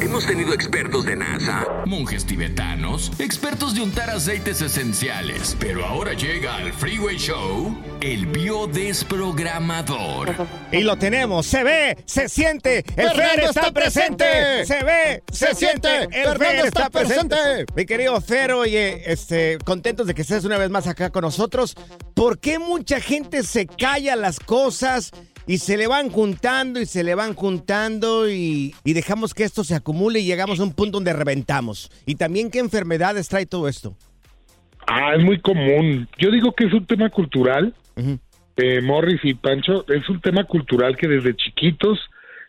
Hemos tenido expertos de NASA, monjes tibetanos, expertos de untar aceites esenciales, pero ahora llega al Freeway Show el biodesprogramador. Y lo tenemos, se ve, se siente, el Fernando Fer está está presente. presente. Se ve, se, Se siente, siente, el Fernando Fer está está presente. presente. Mi querido Fer, oye, este, contentos de que estés una vez más acá con nosotros. ¿Por qué mucha gente se calla las cosas? Y se le van juntando y se le van juntando y, y dejamos que esto se acumule y llegamos a un punto donde reventamos. Y también qué enfermedades trae todo esto. Ah, es muy común. Yo digo que es un tema cultural. eh, Morris y Pancho, es un tema cultural que desde chiquitos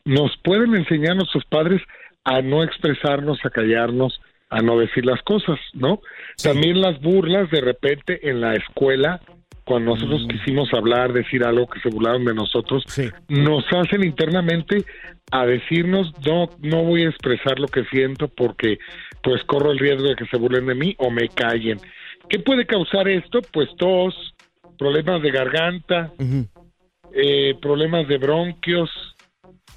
nos pueden enseñar nuestros padres a no expresarnos, a callarnos, a no decir las cosas, ¿no? También las burlas de repente en la escuela, cuando nosotros quisimos hablar, decir algo que se burlaron de nosotros, nos hacen internamente a decirnos no no voy a expresar lo que siento porque pues corro el riesgo de que se burlen de mí o me callen. ¿Qué puede causar esto? Pues tos, problemas de garganta, eh, problemas de bronquios.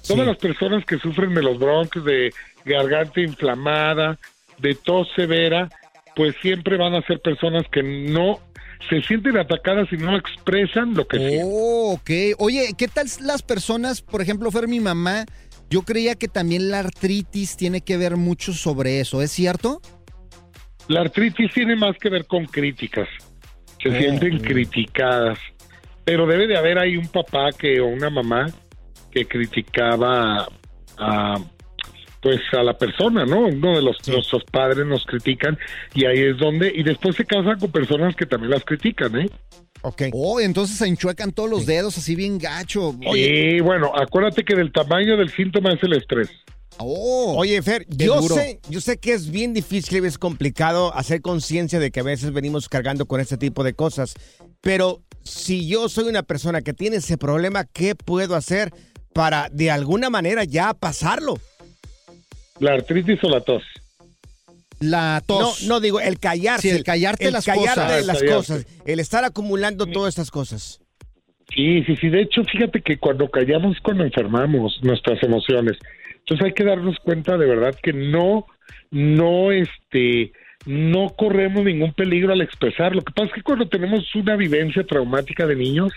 Todas las personas que sufren de los bronquios, de garganta inflamada, de tos severa, pues siempre van a ser personas que no se sienten atacadas y no expresan lo que sienten. Oh, ok. Oye, ¿qué tal las personas, por ejemplo, Fer, mi mamá? Yo creía que también la artritis tiene que ver mucho sobre eso, ¿es cierto? La artritis tiene más que ver con críticas. Se sienten criticadas. Pero debe de haber ahí un papá que o una mamá que criticaba a pues a la persona, ¿no? Uno de los nuestros padres nos critican y ahí es donde y después se casan con personas que también las critican, ¿eh? Ok. Oh, entonces se enchuecan todos los dedos así bien gacho. Y bueno, acuérdate que del tamaño del síntoma es el estrés. Oh, Oye, Fer, yo duro. sé, yo sé que es bien difícil y es complicado hacer conciencia de que a veces venimos cargando con este tipo de cosas, pero si yo soy una persona que tiene ese problema, ¿qué puedo hacer para de alguna manera ya pasarlo? La artritis o la tos. La tos. No, no digo el callarse. Sí, el callarte las callarte cosas. las callarte. cosas, el estar acumulando todas estas cosas. Sí, sí, sí. De hecho, fíjate que cuando callamos es cuando enfermamos nuestras emociones. Entonces hay que darnos cuenta de verdad que no, no, este, no corremos ningún peligro al expresar. Lo que pasa es que cuando tenemos una vivencia traumática de niños,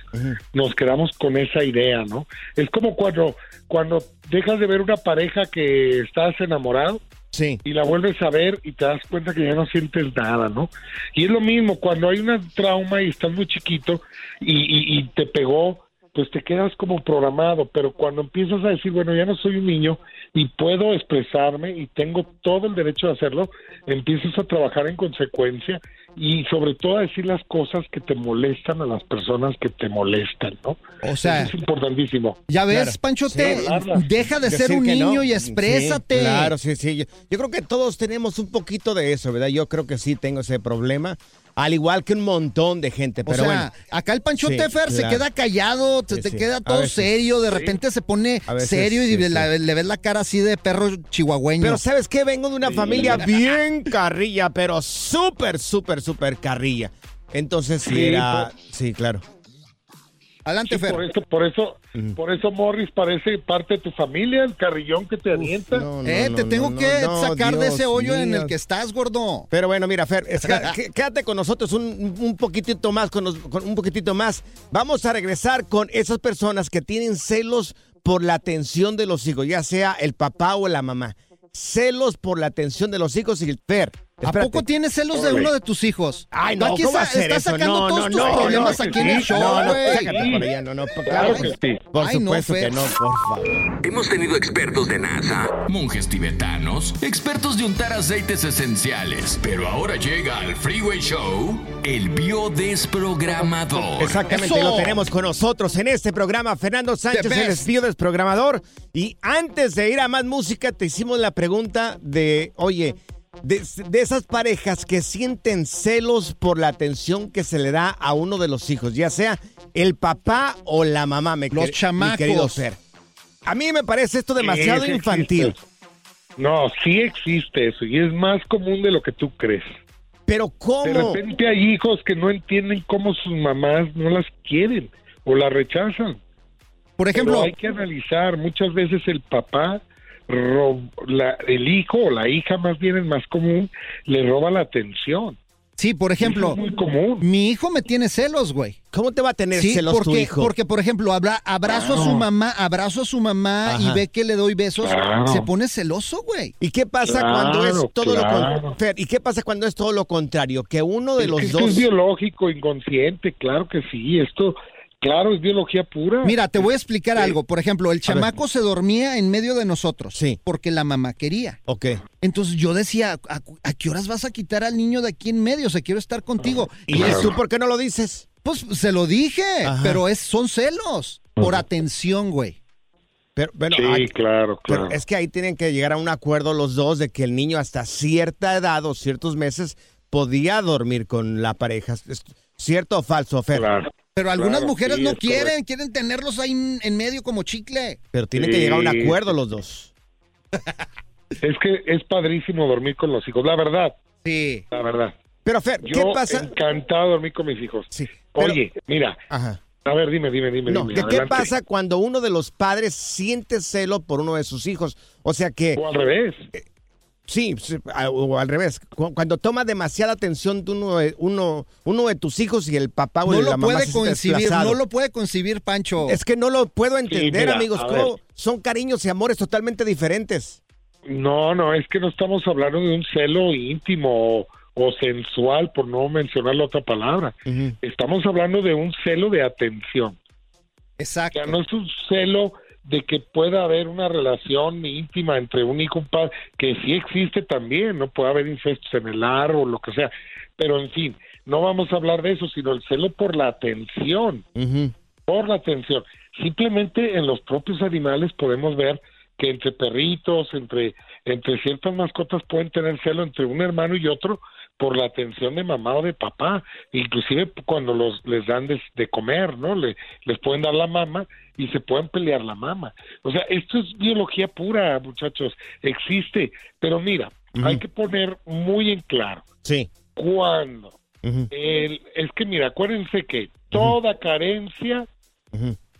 nos quedamos con esa idea, ¿no? Es como cuando, cuando dejas de ver una pareja que estás enamorado. Sí. Y la vuelves a ver y te das cuenta que ya no sientes nada, ¿no? Y es lo mismo, cuando hay un trauma y estás muy chiquito y, y- y te pegó, pues te quedas como programado, pero cuando empiezas a decir, bueno, ya no soy un niño y puedo expresarme y tengo todo el derecho de hacerlo, empiezas a trabajar en consecuencia y sobre todo a decir las cosas que te molestan a las personas que te molestan, ¿no? O sea, Eso es importantísimo. Ya ves, Claro. Panchote, Sí, deja de ser un no. niño y exprésate. Sí, claro, sí, sí. Yo, yo creo que todos tenemos un poquito de eso, ¿verdad? Yo creo que sí tengo ese problema, al igual que un montón de gente, O pero sea, bueno. acá el Panchote Sí, Fer se queda callado, te, Sí, te sí. queda todo veces. serio, de repente se pone veces, serio y sí, la- le ves la cara así de perro chihuahueño. Pero ¿sabes qué? Vengo de una familia bien carrilla, pero súper, súper, súper carrilla. Entonces sí, Sí, era... pues. Sí, claro. Adelante, Sí, Fer. por eso, por eso, por eso Morris parece parte de tu familia, el carrillón que te no, no, eh, te no, tengo no, que no, sacar de ese hoyo en el que estás, gordo. Pero bueno, mira, Fer, es- qué- quédate con nosotros un, un poquitito más, con, nos- con un poquitito más. Vamos a regresar con esas personas que tienen celos por la atención de los hijos, ya sea el papá o la mamá. Celos por la atención de los hijos y el Fer. ¿A poco tienes celos de uno de tus hijos? Ay, no, Aquí ¿cómo está- hacer estás eso? sacando No, todos no, tus no, problemas no, aquí en el sí, show, No, no, güey. sácate por allá, no, no, Claro que sí. Por Ay, no, supuesto que no, por favor. Hemos tenido expertos de NASA, monjes tibetanos, expertos de untar aceites esenciales, pero ahora llega al Freeway Show el biodesprogramador. Exactamente, ¡Eso! lo tenemos con nosotros en este programa. Fernando Sánchez, The el best. espío desprogramador. Y antes de ir a más música, te hicimos la pregunta de, oye, de, de esas parejas que sienten celos por la atención que se le da a uno de los hijos, ya sea el papá o la mamá, me Los chamacos. Mi querido Fer. A mí me parece esto demasiado Sí, sí infantil. existe. No, sí existe eso y es más común de lo que tú crees. Pero De ¿cómo? repente hay hijos que no entienden cómo sus mamás no las quieren o las rechazan. Por ejemplo, Pero hay que analizar, muchas veces el papá, la- el hijo o la hija más bien es más común, le roba la atención. sí, por ejemplo, es muy común. mi hijo me tiene celos, güey. ¿Cómo te va a tener Sí, celos tu porque, hijo? porque, por ejemplo, abra- abrazo a su mamá, abrazo a su mamá y ve que le doy besos, Claro. se pone celoso, güey. ¿Y qué pasa Claro, cuando es todo lo claro. con- Fer, ¿Y qué pasa cuando es todo lo contrario? Que uno de Es los que esto dos es biológico, inconsciente, claro que sí. Esto, claro, es biología pura. Mira, te voy a explicar Sí. algo. Por ejemplo, el chamaco se dormía en medio de nosotros. Sí. Porque la mamá quería. Ok. Entonces yo decía, ¿a, a qué horas vas a quitar al niño de aquí en medio? O sea, quiero estar contigo. ¿Y tú por qué no lo dices? Pues se lo dije, Ajá. pero es, son celos. Por atención, güey. Pero, bueno, sí, ay, claro, pero claro. es que ahí tienen que llegar a un acuerdo los dos de que el niño hasta cierta edad o ciertos meses podía dormir con la pareja. ¿Es ¿Cierto o falso, Fer? Claro. Pero algunas Claro, mujeres sí, no quieren, correcto. quieren tenerlos ahí en, medio como chicle. Pero tienen que llegar a un acuerdo los dos. Es que es padrísimo dormir con los hijos, la verdad, Sí. la verdad. Pero Fer, ¿qué Yo pasa? encantado de dormir con mis hijos. Sí, pero- Oye, mira, Ajá. a ver, dime, dime, dime. No, dime, ¿qué, qué adelante. pasa cuando uno de los padres siente celo por uno de sus hijos? O sea que, O al revés. Sí, o al revés, cu- cuando toma demasiada atención de uno de, uno, uno de tus hijos y el papá o No la lo mamá puede se desplazado. no lo puede concebir, Pancho. Es que no lo puedo entender, mira, amigos. Son cariños y amores totalmente diferentes. No, no, es que no estamos hablando de un celo íntimo o, o sensual, por no mencionar la otra palabra. Estamos hablando de un celo de atención. Exacto. O sea, no es un celo de que pueda haber una relación íntima entre un hijo y un padre, que sí existe también, no puede haber incestos en el o lo que sea, pero en fin, no vamos a hablar de eso, sino el celo por la atención, por la atención. Simplemente en los propios animales podemos ver que entre perritos, entre, entre ciertas mascotas pueden tener celo entre un hermano y otro por la atención de mamá o de papá, inclusive cuando los les dan de, de comer, ¿no? Le, les pueden dar la mama y se pueden pelear la mama. O sea, esto es biología pura, muchachos, existe, pero mira, hay que poner muy en claro Sí. cuando el- es que mira, acuérdense que toda carencia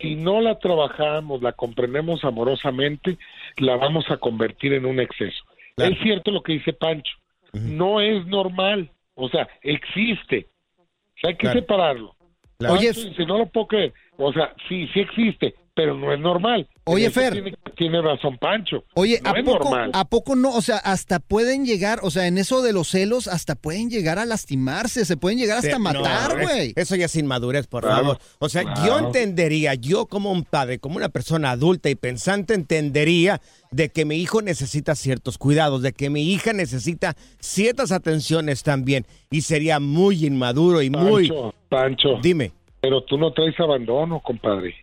si no la trabajamos, la comprendemos amorosamente, la vamos a convertir en un exceso. Es cierto lo que dice Pancho. No es normal. O sea, existe. O sea, hay que Claro. separarlo. Claro. Oye, dice, no lo puedo creer. O sea, sí, sí existe, pero no es normal. Oye, Fer. Tiene, tiene razón Pancho. Oye, no ¿a es poco, normal. ¿a poco no? O sea, hasta pueden llegar, o sea, en eso de los celos, hasta pueden llegar a lastimarse, se pueden llegar hasta matar, es- güey. Eso ya es inmadurez, por Claro, favor. O sea, yo entendería, yo como un padre, como una persona adulta y pensante, entendería de que mi hijo necesita ciertos cuidados, de que mi hija necesita ciertas atenciones también. Y sería muy inmaduro y muy... Pancho, Pancho, Dime. pero tú no traes abandono, compadre.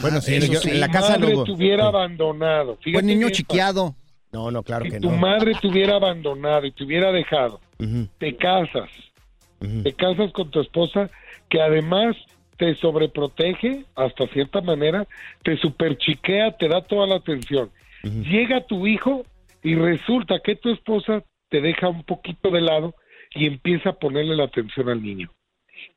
Bueno, sí, eso yo- sí. en la Tu casa madre hubiera Sí. abandonado. Fíjate Buen niño bien, chiqueado. No, no, claro Si que tu no. madre te hubiera abandonado y te hubiera dejado, te casas, te casas con tu esposa que además te sobreprotege hasta cierta manera, te superchiquea, te da toda la atención. Llega tu hijo y resulta que tu esposa te deja un poquito de lado y empieza a ponerle la atención al niño.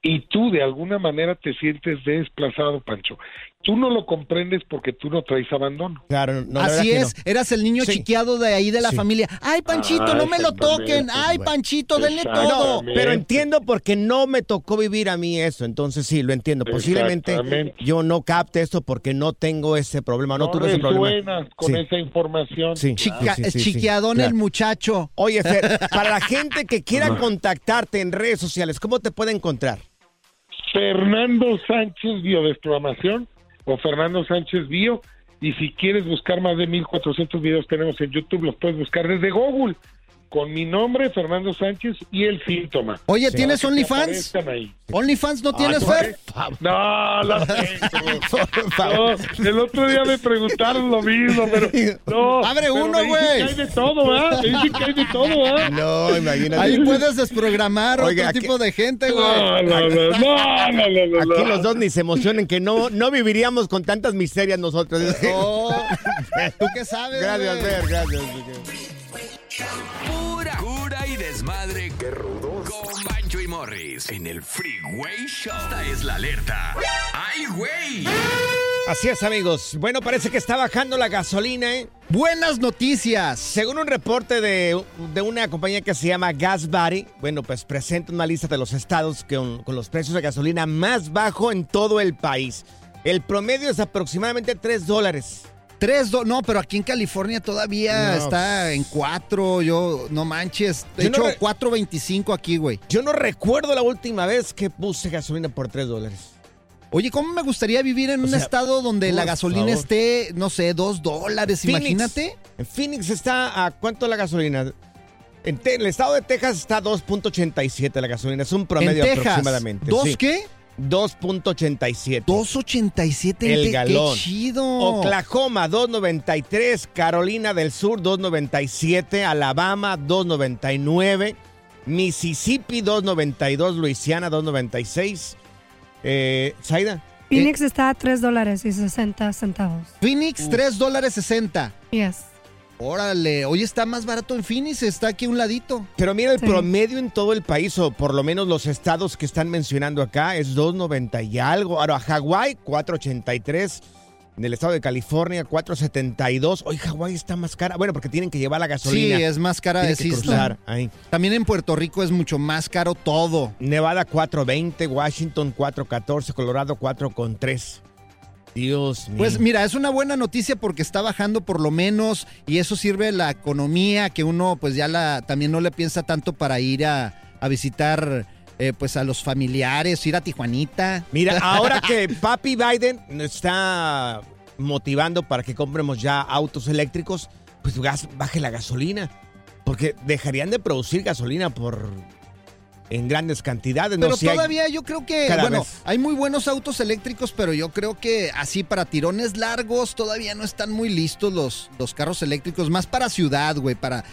Y tú de alguna manera te sientes desplazado, Pancho. Tú no lo comprendes porque tú no traes abandono. Claro, no, Así es, no. eras el niño Sí. chiqueado de ahí de la Sí. familia. Ay, Panchito, Ah, no me lo toquen. Ay, bueno. Panchito, denle todo. No, Pero entiendo porque no me tocó vivir a mí eso, entonces sí, lo entiendo. Posiblemente yo no capte esto porque no tengo ese problema, no, No tuve ese problema. con Sí. esa información. Sí. Chica- Sí, sí, sí, sí, chiqueadón claro. el muchacho. Oye, Fer, para la gente que quiera contactarte en redes sociales, ¿cómo te puede encontrar? Fernando Sánchez Biodesprogramación o Fernando Sánchez Bio. Y si quieres buscar más de 1400 videos tenemos en YouTube, los puedes buscar desde Google con mi nombre, Fernando Sánchez, y el síntoma. Oye. ¿tienes OnlyFans? ¿OnlyFans no tienes, por Fer? No, la tengo. No, el otro día me preguntaron lo mismo, pero no. Abre pero uno, güey. hay de todo, ¿verdad? Me dicen que hay de todo, ¿verdad? No, imagínate. Ahí puedes desprogramar Oiga, otro aquí- tipo de gente, güey. No, no, no, no, no, no, no, Aquí no. los dos ni se emocionen que no, no viviríamos con tantas miserias nosotros. Oh, ¿Tú qué sabes, Gracias? Fer, gracias. Desmadre. ¡Qué rudos! Con Bancho y Morris en el Freeway Show. Esta es la alerta. ¡Ay, güey! Así es, amigos. Bueno, parece que está bajando la gasolina, ¿eh? Buenas noticias. Según un reporte de, de una compañía que se llama Gas Buddy, bueno, pues presenta una lista de los estados con, con los precios de gasolina más bajo en todo el país. El promedio es aproximadamente 3 dólares. Tres, do- no, pero aquí en California todavía No. está en cuatro. Yo, no manches. De Yo no hecho, re- 4.25 aquí, güey. Yo no recuerdo la última vez que puse gasolina por 3 dólares. Oye, ¿cómo me gustaría vivir en O un sea, estado donde la gasolina favor. esté, no sé, dos dólares? Phoenix. Imagínate. En Phoenix está a cuánto la gasolina. En, Te- el estado de Texas está 2.87 la gasolina. Es un promedio en Texas. aproximadamente. ¿Dos sí. qué? 2.87. 2.87 en El Te- galón. Qué chido. Oklahoma 2.93, Carolina del Sur 2.97, Alabama 2.99, Mississippi 2.92, Luisiana 2.96. Eh, Zaida, Phoenix está a 3 dólares y 60 centavos. Phoenix, 3 dólares 60. Yes. Órale, hoy está más barato en Phoenix, está aquí a un ladito. pero mira el Sí. promedio en todo el país, o por lo menos los estados que están mencionando acá, es 2.90 y algo. Ahora, Hawái 4.83. En el estado de California, 4.72. Hoy Hawái está más cara. Bueno, porque tienen que llevar la Sí, gasolina. es más cara de cruzar ahí. También en Puerto Rico es mucho más caro todo. Nevada 420, Washington 414, Colorado 4.3. Dios mío. Pues mira, es una buena noticia porque está bajando por lo menos y eso sirve a la economía que uno pues ya la también no le piensa tanto para ir a, a visitar eh, pues a los familiares, ir a Tijuanita. Mira, ahora que Papi Biden nos está motivando para que compremos ya autos eléctricos, pues gas- baje la gasolina. Porque dejarían de producir gasolina por en grandes cantidades. Pero no Si hay- todavía yo creo que, cada bueno, vez. hay muy buenos autos eléctricos, pero yo creo que así para tirones largos todavía no están muy listos los, los carros eléctricos, más para ciudad, güey, para,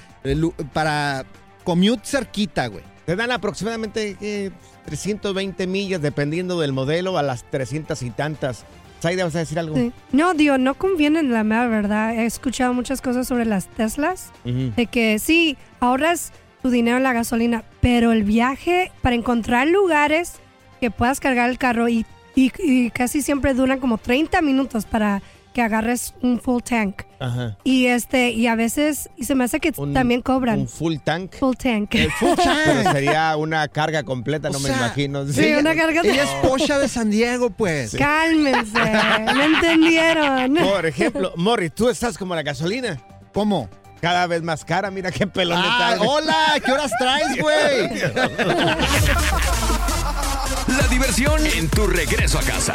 para commute cerquita, güey. Te dan aproximadamente ¿qué? 320 millas, dependiendo del modelo, a las 300 y tantas. Saida, ¿vas a decir algo? Sí. No, digo, no conviene la mera verdad. He escuchado muchas cosas sobre las Teslas. De que sí, ahorras tu dinero en la gasolina, pero el viaje para encontrar lugares que puedas cargar el carro y, y- y casi siempre duran como 30 minutos para que agarres un full tank. Ajá. Y este, y a veces, y se me hace que también cobran. Un full tank. Full tank. El full tank. Pero sería una carga completa, no me imagino. Sí, una carga Ella es Pocha de San Diego, pues. Cálmense, no entendieron. Por ejemplo, Morris, tú estás como la gasolina. ¿Cómo? Cada vez más cara, mira qué pelón Ah, está. hola, ¿qué horas traes, güey? La diversión en tu regreso a casa.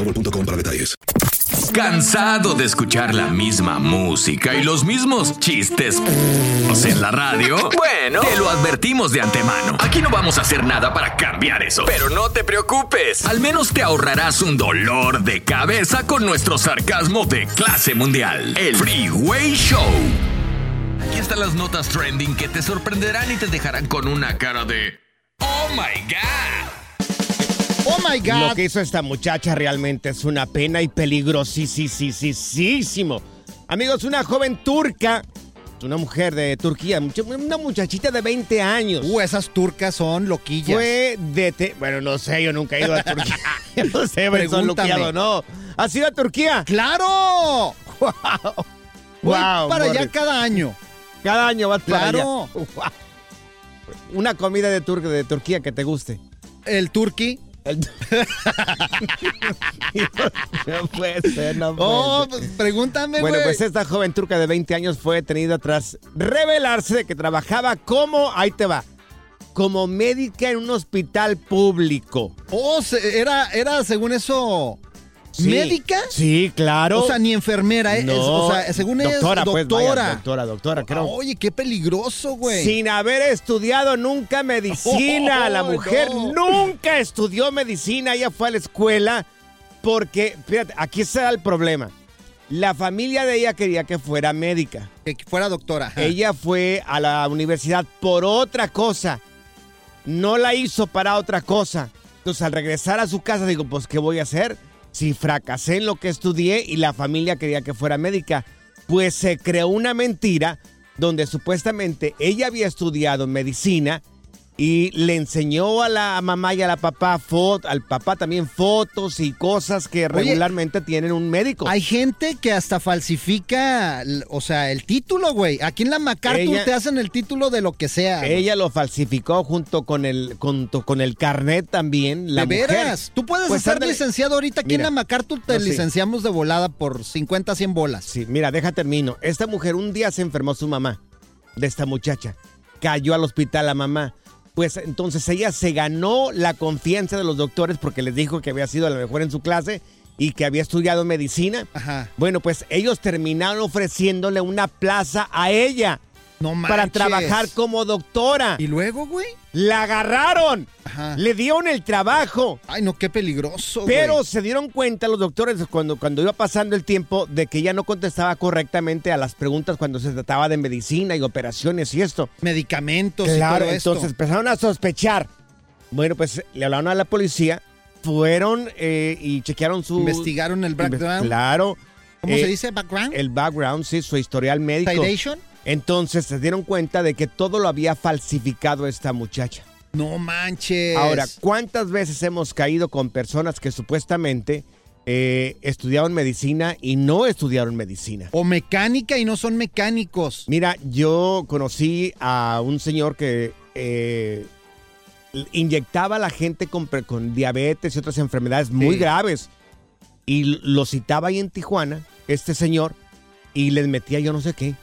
boostmobile.com para detalles. ¿Cansado de escuchar la misma música y los mismos chistes en la radio? Bueno, te lo advertimos de antemano. Aquí no vamos a hacer nada para cambiar eso. Pero no te preocupes. Al menos te ahorrarás un dolor de cabeza con nuestro sarcasmo de clase mundial. El Freeway Show. Aquí están las notas trending que te sorprenderán y te dejarán con una cara de... ¡Oh, my God! Oh my God. Lo que hizo esta muchacha realmente es una pena y peligrosísimo. Amigos, una joven turca, una mujer de Turquía, una muchachita de 20 años. Uh, esas turcas son loquillas. Fue de... Bueno, no sé, yo nunca he ido a Turquía. no sé, pero son Pregúntame. loqueados o no. ¿Has ido a Turquía? ¡Claro! ¡Wow! Voy Wow, para allá cada año. Cada año vas para allá. Claro. Wow. Una comida de, Tur- de Turquía que te guste. El turqui. No puede ser, no puede Oh, ser. pues, pregúntame. Bueno, pues esta joven turca de 20 años fue detenida tras revelarse de que trabajaba como, ahí te va, como médica en un hospital público. Oh, era, era según eso. Sí. ¿Médica? Sí, claro. O sea, ni enfermera, ¿eh? No, Es- o sea, según doctora, es pues, doctora. vaya, doctora, doctora, creo. Oye, qué peligroso, güey. Sin haber estudiado nunca medicina. la mujer no. nunca estudió medicina. Ella fue a la escuela porque, fíjate, aquí está el problema. La familia de ella quería que fuera médica. Que fuera doctora. ajá. Ella fue a la universidad por otra cosa. No la hizo para otra cosa. Entonces, al regresar a su casa, digo, pues, ¿qué voy a hacer? Si fracasé en lo que estudié y la familia quería que fuera médica. Pues se creó una mentira donde supuestamente ella había estudiado medicina y le enseñó a la mamá y a la papá, fo- al papá también fotos y cosas que regularmente tienen un médico. Hay gente que hasta falsifica, o sea, el título, güey. Aquí en la MacArthur Ella- te hacen el título de lo que sea. Ella lo falsificó junto con el junto con el carnet también. La ¿De mujer. veras? Tú puedes Pues ser ándale. licenciado ahorita aquí Mira, en la MacArthur, te no, sí. licenciamos de volada por 50, 100 bolas. Sí, mira, deja termino. Esta mujer un día se enfermó su mamá de esta muchacha. Cayó al hospital la mamá. Pues entonces ella se ganó la confianza de los doctores porque les dijo que había sido a lo mejor en su clase y que había estudiado medicina. Ajá. Bueno, pues ellos terminaron ofreciéndole una plaza a ella No para trabajar como doctora. ¿Y luego, güey? La agarraron. Ajá. Le dieron el trabajo. Ay, no, qué peligroso, Pero güey. se dieron cuenta los doctores cuando, cuando iba pasando el tiempo de que ella no contestaba correctamente a las preguntas cuando se trataba de medicina y operaciones y esto. Medicamentos Claro, y todo esto. entonces empezaron a sospechar. Bueno, pues le hablaron a la policía, fueron eh, y chequearon su... Investigaron el background. Claro. ¿Cómo Eh, se dice? ¿Background? El background, sí, su historial médico. ¿Citation? Entonces se dieron cuenta de que todo lo había falsificado esta muchacha. No manches. Ahora, ¿cuántas veces hemos caído con personas que supuestamente eh, estudiaron medicina y no estudiaron medicina? O mecánica y no son mecánicos. Mira, yo conocí a un señor que eh, inyectaba a la gente con, diabetes y otras enfermedades muy graves. Y lo citaba ahí en Tijuana, este señor, y les metía yo no sé qué.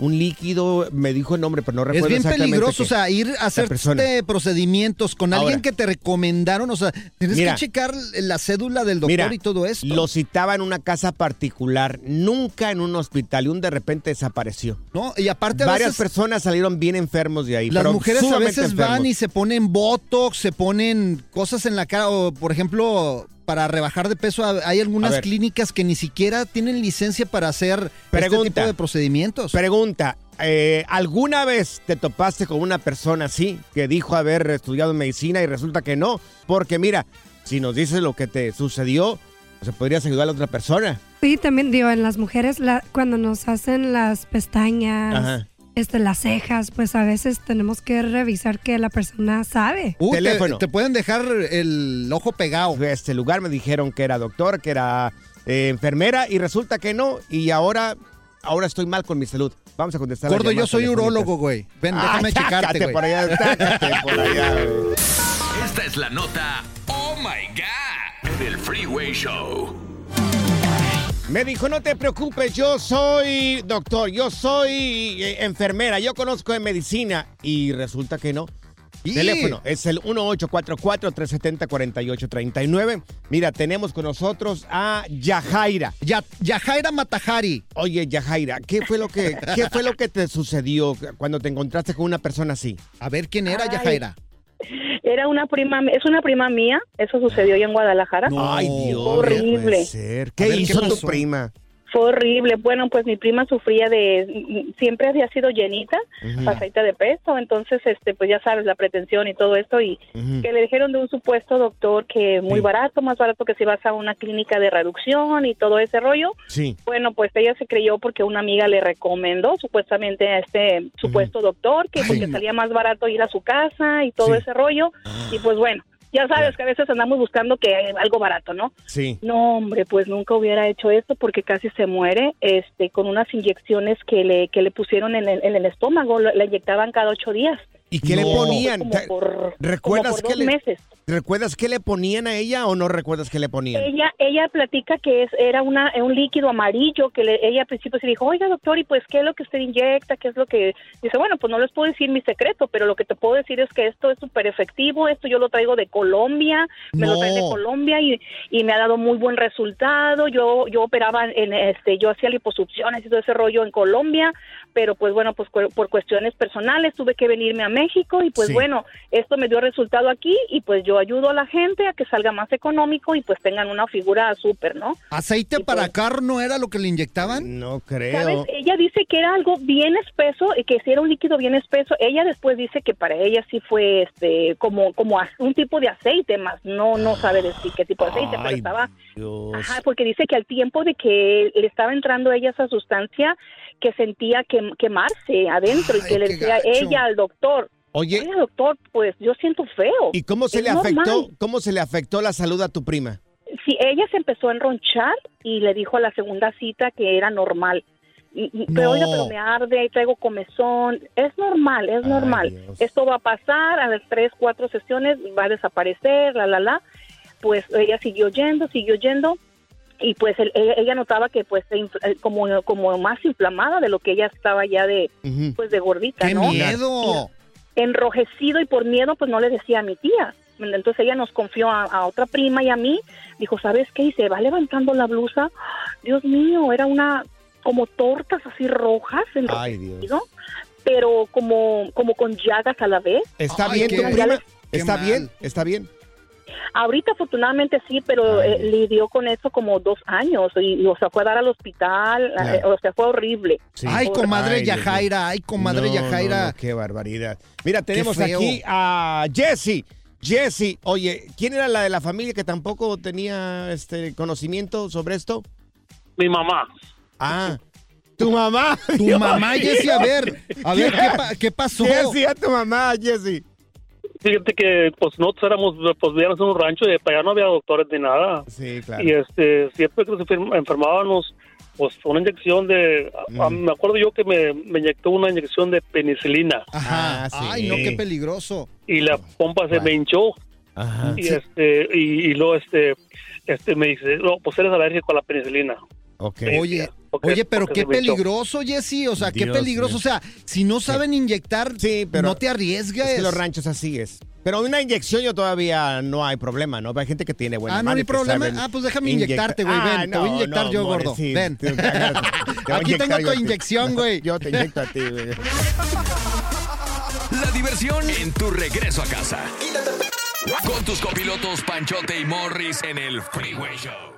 Un líquido, me dijo el nombre, pero no Es recuerdo bien exactamente peligroso, o sea, ir a hacerte procedimientos con alguien que te recomendaron, o sea, tienes Mira. que checar la cédula del doctor Mira, y todo esto. Lo citaba en una casa particular, nunca en un hospital, y un de repente desapareció. No, y aparte a Varias veces personas salieron bien enfermos de ahí. las pero mujeres a veces van y se ponen botox, se ponen cosas en la cara, o por ejemplo, para rebajar de peso, hay algunas ver. clínicas que ni siquiera tienen licencia para hacer este Pregunta. tipo de procedimientos. Pregunta, eh, ¿alguna vez te topaste con una persona así que dijo haber estudiado medicina y resulta que no? Porque mira, si nos dices lo que te sucedió, se podrías ayudar a la otra persona. Sí, también digo, en las mujeres, la- cuando nos hacen las pestañas, Ajá. Este, las cejas, pues a veces tenemos que revisar que la persona sabe. Uh, te- Teléfono. Te, pueden dejar el ojo pegado. Este lugar me dijeron que era doctor, que era eh, enfermera y resulta que no y ahora, ahora estoy mal con mi salud. Vamos a contestar. Gordo, yo soy urólogo, güey. Ven, Ah, déjame checarte, güey. por allá, por allá. Esta es la nota Oh My God del Freeway Show. Me dijo, no te preocupes, yo soy doctor, yo soy eh, enfermera, yo conozco de medicina. Y resulta que no. Y- Teléfono es el 1844-370-4839. Mira, tenemos con nosotros a Yajaira. Ya, Yajaira Matajari. Oye, Yajaira, ¿qué fue lo que, qué fue lo que te sucedió cuando te encontraste con una persona así? A ver, ¿quién era Ay. Yajaira? Era una prima, es una prima mía, eso sucedió allá en Guadalajara. Ay, Dios, horrible. no puede ser. ¿Qué ver, ¿qué hizo tu prima? Fue horrible. Bueno, pues mi prima sufría de, siempre había sido llenita, Ujú. pasadita de peso, entonces, este, pues ya sabes, la pretensión y todo esto, y que le dijeron de un supuesto doctor que muy Sí. barato, más barato que si vas a una clínica de reducción y todo ese rollo. Sí. Bueno, pues ella se creyó porque una amiga le recomendó supuestamente a este supuesto doctor que porque salía más barato ir a su casa y todo Sí. ese rollo. Y pues bueno, ya sabes que a veces andamos buscando que algo barato, ¿no? Sí. No, hombre, pues nunca hubiera hecho esto porque casi se muere este, con unas inyecciones que le, que le pusieron en el, en el estómago, la inyectaban cada ocho días. ¿Y qué le ponían? Como ¿Te- por, ¿Recuerdas como por qué dos le, meses. ¿Recuerdas qué le ponían a ella o no recuerdas qué le ponían? Ella, ella platica que es, era una, un líquido amarillo que le- ella al principio se dijo, oiga doctor, ¿y pues qué es lo que usted inyecta? ¿Qué es lo que...? Dice, bueno, pues no les puedo decir mi secreto, pero lo que te puedo decir es que esto es súper efectivo, esto yo lo traigo de Colombia, me lo traen de. Colombia y, y me ha dado muy buen resultado. Yo, yo operaba en, este, yo hacía liposucciones y todo ese rollo en Colombia, pero pues bueno, pues cu- por cuestiones personales tuve que venirme a México y pues Sí. bueno, esto me dio resultado aquí y pues yo ayudo a la gente a que salga más económico y pues tengan una figura súper, ¿no? ¿Aceite Y para pues- carro no era lo que le inyectaban? No ¿Sabes? creo. Ella dice que era algo bien espeso y que si era un líquido bien espeso. Ella después dice que para ella sí fue este como como a- un tipo de aceite más. No no sabe decir qué tipo de aceite, pero Ay, estaba Dios. Ajá, porque dice que al tiempo de que le estaba entrando a ella esa sustancia que sentía que, quemarse adentro y que le decía gacho. ella al doctor, Oye, doctor, pues yo siento feo. ¿y cómo se Es le afectó? normal. ¿Cómo se le afectó la salud a tu prima? Sí, ella se empezó a enronchar y le dijo a la segunda cita que era normal. Y, y- pero oiga, pero me arde y traigo comezón. Es normal, es Ay, normal. Dios. Esto va a pasar, a las tres, cuatro sesiones va a desaparecer, la, la, la. Pues ella siguió yendo, siguió yendo. Y pues el- ella, ella notaba que pues se infla- eh, como, como más inflamada de lo que ella estaba ya de pues de gordita, ¡Qué ¿no? miedo! Enrojecido y por miedo pues no le decía a mi tía. Entonces ella nos confió a, a otra prima y a mí. Dijo, ¿sabes qué? Y se va levantando la blusa. Dios mío, era una como tortas así rojas, Ay, Dios. pero como como con llagas a la vez. ¿Está Ay, bien tu prima? ¿Está mal. bien? ¿Está bien? Ahorita afortunadamente sí, pero eh, lidió con eso como dos años y, y, o sea, fue a dar al hospital, eh, o sea, fue horrible. Sí. Ay, comadre Ay. Yajaira, ay, comadre No, Yajaira. no, no, qué barbaridad. Mira, tenemos aquí a Jesse. Jesse, oye, ¿quién era la de la familia que tampoco tenía este conocimiento sobre esto? Mi mamá. Ah, tu mamá. Tu mamá, Jesse, a ver, a ver, ¿qué, pa- qué pasó? ¿Qué hacía tu mamá, Jesse? Fíjate que pues nosotros éramos, pues vivíamos en un rancho y para allá no había doctores ni nada. Sí, claro. Y este, siempre que nos enfer- enfermábamos, pues una inyección de, a- a- Mm. me acuerdo yo que me, me inyectó una inyección de penicilina. Ajá. Ah, Ay, no, qué peligroso. Y la pompa se me hinchó. Ajá. Y este, y, y luego este, este me dice, no, pues eres alérgico a la penicilina. Oye, porque- oye, pero qué peligroso, Jesse. O sea, qué peligroso. O sea, si no saben inyectar, pero no te arriesgues. Es que los ranchos así es. Pero una inyección yo todavía no hay problema, ¿no? Hay gente que tiene buena Ah, no hay problema. saben Ah, pues déjame inyectar. inyectarte, güey. Ah, Ven, te voy a inyectar no, yo, more, gordo. sí, Ven. te- te- te voy a Aquí tengo tu inyección, güey. Yo te inyecto a ti, güey. La diversión en tu regreso a casa. Con tus copilotos Panchote y Morris en el Freeway Show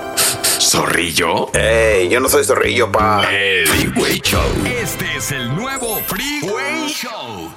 ¿Zorrillo? ¡Ey! Yo no soy zorrillo, pa. El Freeway Show. Este es el nuevo Freeway Show.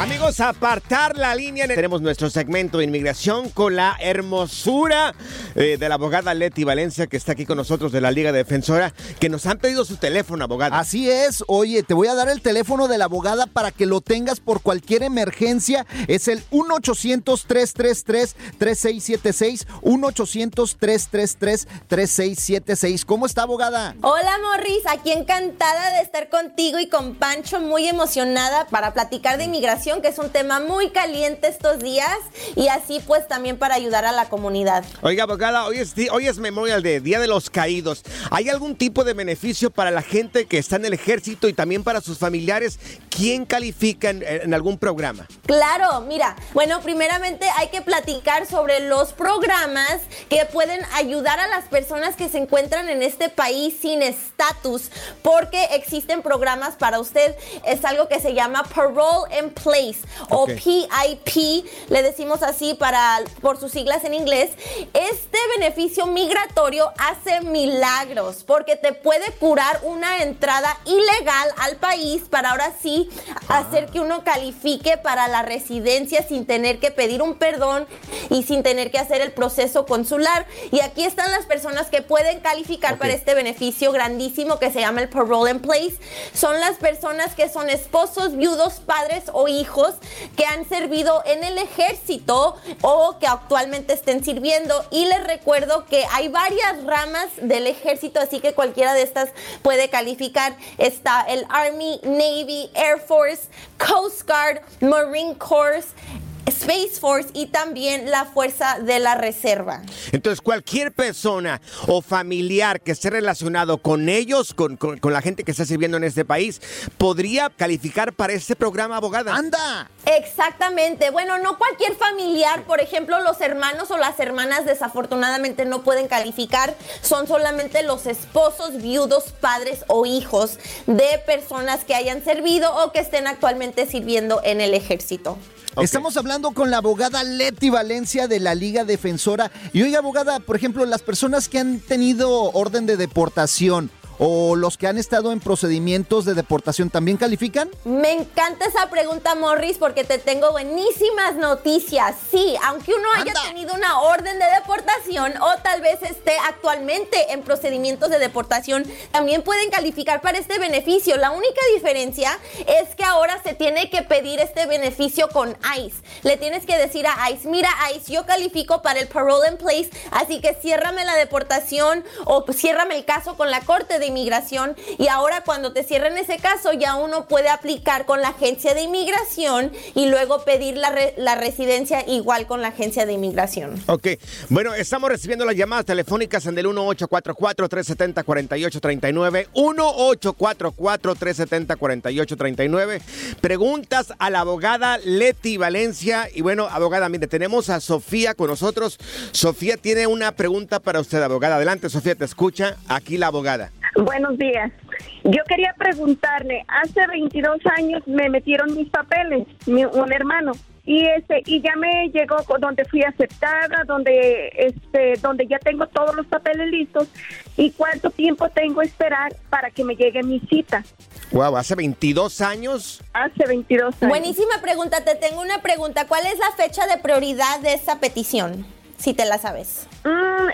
Amigos, apartar la línea. Tenemos nuestro segmento de inmigración con la hermosura eh, de la abogada Leti Valencia, que está aquí con nosotros de la Liga Defensora, que nos han pedido su teléfono, abogada. Así es. Oye, te voy a dar el teléfono de la abogada para que lo tengas por cualquier emergencia. Es el 1-800-333-3676. 1-800-333-3676. ¿Cómo está, abogada? Hola Morris, aquí encantada de estar contigo y con Pancho, muy emocionada para platicar de inmigración, que es un tema muy caliente estos días y así pues también para ayudar a la comunidad. Oiga, abogada, hoy es, hoy es Memorial de Día de los Caídos. ¿Hay algún tipo de beneficio para la gente que está en el ejército y también para sus familiares? ¿Quién califica en, en algún programa? Claro, mira, bueno, primeramente hay que platicar sobre los programas que pueden ayudar a las personas que se encuentran en este país sin estatus, porque existen programas para usted. Es algo que se llama Parole in Place o Ok. PIP, le decimos así para por sus siglas en inglés. Este beneficio migratorio hace milagros porque te puede curar una entrada ilegal al país para ahora sí hacer que uno califique para la residencia sin tener que pedir un perdón y sin tener que hacer el proceso consular. Y aquí están las personas que pueden calificar para este beneficio grandísimo que se llama el Parole in Place. Son las personas que son esposos, viudos, padres o hijos que han servido en el ejército o que actualmente estén sirviendo. Y les recuerdo que hay varias ramas del ejército, así que cualquiera de estas puede calificar. Está el Army, Navy, Air Force, Coast Guard, Marine Corps. Space Force y también la Fuerza de la Reserva. Entonces, cualquier persona o familiar que esté relacionado con ellos, con, con- con la gente que está sirviendo en este país, podría calificar para este programa, abogada. ¡Anda! Exactamente. Bueno, no cualquier familiar, por ejemplo, los hermanos o las hermanas desafortunadamente no pueden calificar. Son solamente los esposos, viudos, padres o hijos de personas que hayan servido o que estén actualmente sirviendo en el ejército. Estamos hablando con la abogada Leti Valencia de la Liga Defensora. Y oiga, abogada, por ejemplo, las personas que han tenido orden de deportación o los que han estado en procedimientos de deportación también califican? Me encanta esa pregunta, Morris, porque te tengo buenísimas noticias. Sí, aunque uno haya tenido una orden de deportación o tal vez esté actualmente en procedimientos de deportación, también pueden calificar para este beneficio. La única diferencia es que ahora se tiene que pedir este beneficio con ICE. Le tienes que decir a ICE, mira ICE, yo califico para el parole in place, así que ciérrame la deportación o ciérrame el caso con la corte de inmigración y ahora cuando te cierren ese caso ya uno puede aplicar con la agencia de inmigración y luego pedir la, re- la residencia igual con la agencia de inmigración. Ok, bueno, estamos recibiendo las llamadas telefónicas en el 1844-370-4839, 1844-370-4839. Preguntas a la abogada Leti Valencia. Y bueno, abogada, mire, tenemos a Sofía con nosotros. Sofía tiene una pregunta para usted, abogada. Adelante, Sofía, te escucha. Aquí la abogada. Buenos días. Yo quería preguntarle, hace 22 años me metieron mis papeles, mi- un hermano, y este y ya me llegó donde fui aceptada, donde este donde ya tengo todos los papeles listos y cuánto tiempo tengo que esperar para que me llegue mi cita. Wow, hace 22 años. Hace 22 años. Buenísima pregunta, te tengo una pregunta. ¿Cuál es la fecha de prioridad de esa petición? Si te la sabes. Mm,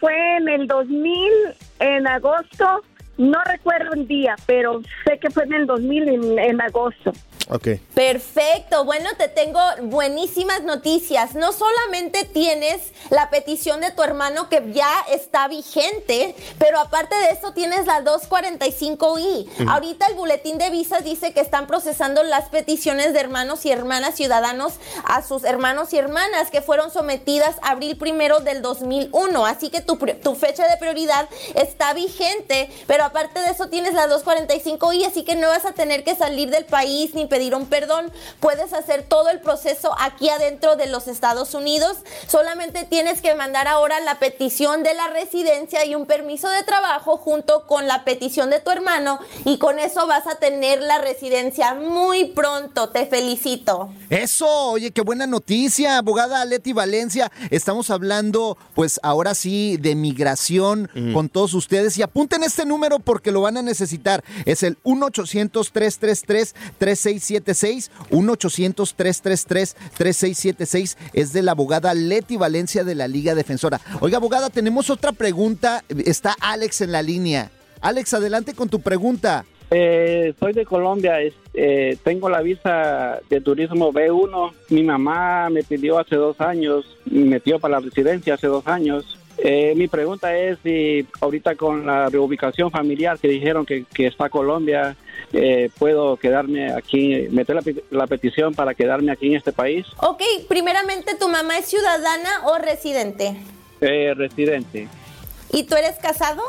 fue en el 2000 en agosto, no recuerdo el día, pero sé que fue en el 2000 en, en agosto. Ok. Perfecto, bueno, te tengo buenísimas noticias. No solamente tienes la petición de tu hermano que ya está vigente, pero aparte de eso tienes la 245i. Ujú. Ahorita el boletín de visas dice que están procesando las peticiones de hermanos y hermanas ciudadanos a sus hermanos y hermanas que fueron sometidas abril primero del 2001. Así que tu, tu fecha de prioridad está vigente, pero aparte de eso tienes la 245i, así que no vas a tener que salir del país ni pedir un perdón. Puedes hacer todo el proceso aquí adentro de los Estados Unidos. Solamente tienes que mandar ahora la petición de la residencia y un permiso de trabajo junto con la petición de tu hermano y con eso vas a tener la residencia muy pronto. Te felicito. Eso, oye, qué buena noticia, abogada Leti Valencia. Estamos hablando, pues ahora sí, de migración con todos ustedes. Y apunten este número porque lo van a necesitar. Es el 1-800-333-3676. 1-800-333-3676. Es de la abogada Leti Valencia de la Liga Defensora. Oiga, abogada, tenemos otra pregunta. Está Alex en la línea. Alex, adelante con tu pregunta. Eh, soy de Colombia, eh, tengo la visa de turismo B1. Mi mamá me pidió hace dos años, me metió para la residencia hace dos años. Eh, mi pregunta es si ahorita con la reubicación familiar que dijeron que, que está Colombia, eh, puedo quedarme aquí, meter la, pe- la petición para quedarme aquí en este país, Ok, primeramente, ¿tu mamá es ciudadana o residente? eh, residente. ¿Y tú eres casado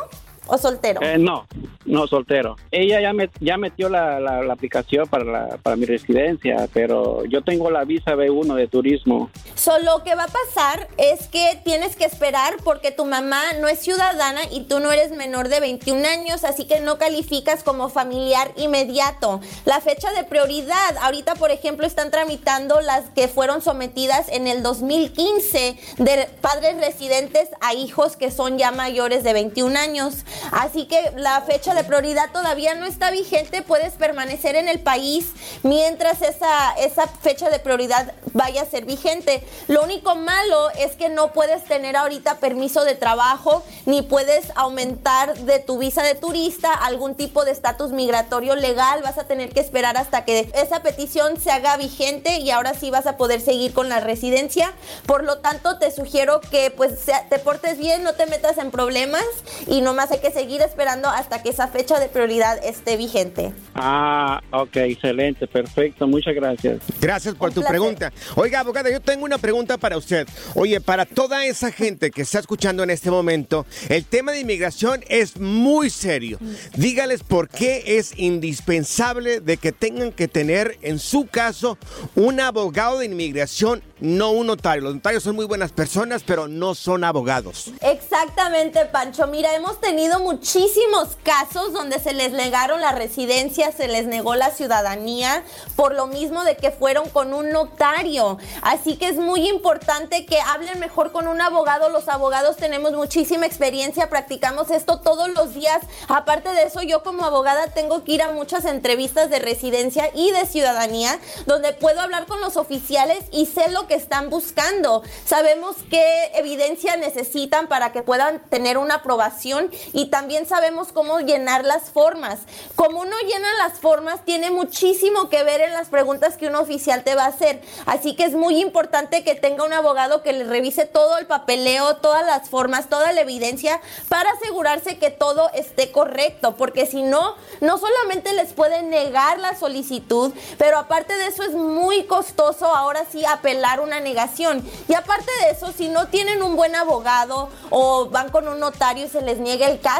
o soltero? Eh, no, no, soltero. Ella ya, me, ya metió la, la- la aplicación para, la- para mi residencia, pero yo tengo la visa B1 de turismo. So, lo que va a pasar es que tienes que esperar porque tu mamá no es ciudadana y tú no eres menor de 21 años, así que no calificas como familiar inmediato. La fecha de prioridad, ahorita por ejemplo están tramitando las que fueron sometidas en el 2015 de padres residentes a hijos que son ya mayores de 21 años. Así que la fecha de prioridad todavía no está vigente, puedes permanecer en el país mientras esa, esa fecha de prioridad vaya a ser vigente. Lo único malo es que no puedes tener ahorita permiso de trabajo ni puedes aumentar de tu visa de turista algún tipo de estatus migratorio legal. Vas a tener que esperar hasta que esa petición se haga vigente y ahora sí vas a poder seguir con la residencia. Por lo tanto, te sugiero que pues te portes bien, no te metas en problemas y nomás hay que seguir esperando hasta que esa fecha de prioridad esté vigente. Ah, ok, excelente, perfecto, muchas gracias. Gracias por tu placer. pregunta. Oiga, abogada, yo tengo una pregunta para usted. Oye, para toda esa gente que está escuchando en este momento, el tema de inmigración es muy serio. Dígales por qué es indispensable de que tengan que tener, en su caso, un abogado de inmigración, no un notario. Los notarios son muy buenas personas, pero no son abogados. Exactamente, Pancho. Mira, hemos tenido muchísimos casos donde se les negaron la residencia, se les negó la ciudadanía por lo mismo de que fueron con un notario. Así que es muy importante que hablen mejor con un abogado. Los abogados tenemos muchísima experiencia, practicamos esto todos los días. Aparte de eso, yo como abogada tengo que ir a muchas entrevistas de residencia y de ciudadanía donde puedo hablar con los oficiales y sé lo que están buscando. Sabemos qué evidencia necesitan para que puedan tener una aprobación y también sabemos cómo llenar las formas. Como uno llena las formas, tiene muchísimo que ver en las preguntas que un oficial te va a hacer. Así que es muy importante que tenga un abogado que le revise todo el papeleo, todas las formas, toda la evidencia para asegurarse que todo esté correcto. Porque si no, no solamente les puede negar la solicitud, pero aparte de eso es muy costoso ahora sí apelar una negación. Y aparte de eso, si no tienen un buen abogado o van con un notario y se les niega el caso,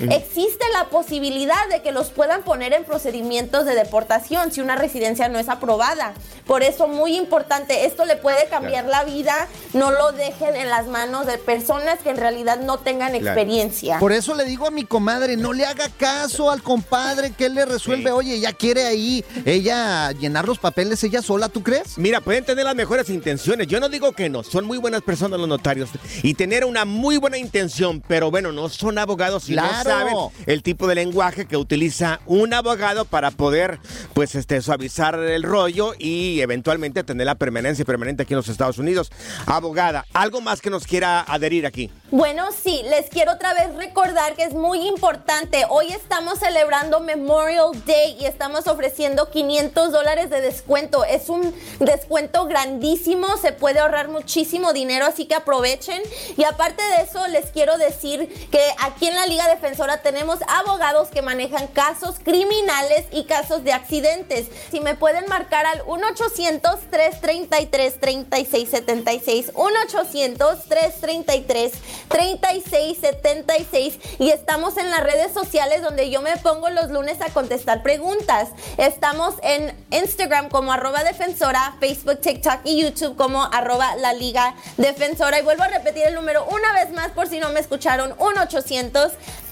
existe la posibilidad de que los puedan poner en procedimientos de deportación si una residencia no es aprobada. Por eso, muy importante, esto le puede cambiar la vida, no lo dejen en las manos de personas que en realidad no tengan experiencia. Por eso le digo a mi comadre, no le haga caso al compadre que él le resuelve. Oye, ella quiere ahí, ella llenar los papeles ella sola, ¿tú crees? Mira, pueden tener las mejores intenciones. Yo no digo que no, son muy buenas personas los notarios y tener una muy buena intención, pero bueno, no son abogados y no Claro. saben el tipo de lenguaje que utiliza un abogado para poder, pues, este, suavizar el rollo y eventualmente tener la permanencia permanente aquí en los Estados Unidos. Abogada, algo más que nos quiera adherir aquí. Bueno, sí, les quiero otra vez recordar que es muy importante. Hoy estamos celebrando Memorial Day y estamos ofreciendo 500 dólares de descuento. Es un descuento grandísimo, se puede ahorrar muchísimo dinero, así que aprovechen. Y aparte de eso, les quiero decir que aquí en la Liga Defensora tenemos abogados que manejan casos criminales y casos de accidentes. Si me pueden marcar al 1-800-333-3676, 1-800-333-3676 y estamos en las redes sociales donde yo me pongo los lunes a contestar preguntas. Estamos en Instagram como arroba defensora, Facebook, TikTok y YouTube como arroba la liga defensora. Y vuelvo a repetir el número una vez más por si no me escucharon,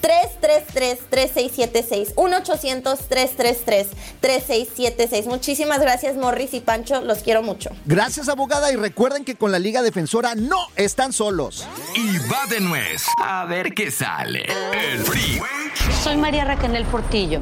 1-800-333-3676, 1-800-333-3676. Muchísimas gracias Morris y Pancho, los quiero mucho. Gracias, abogada, y recuerden que con la Liga Defensora no están solos. Y va de nuez. A ver qué sale. El Freeway. Soy María Raquel Portillo.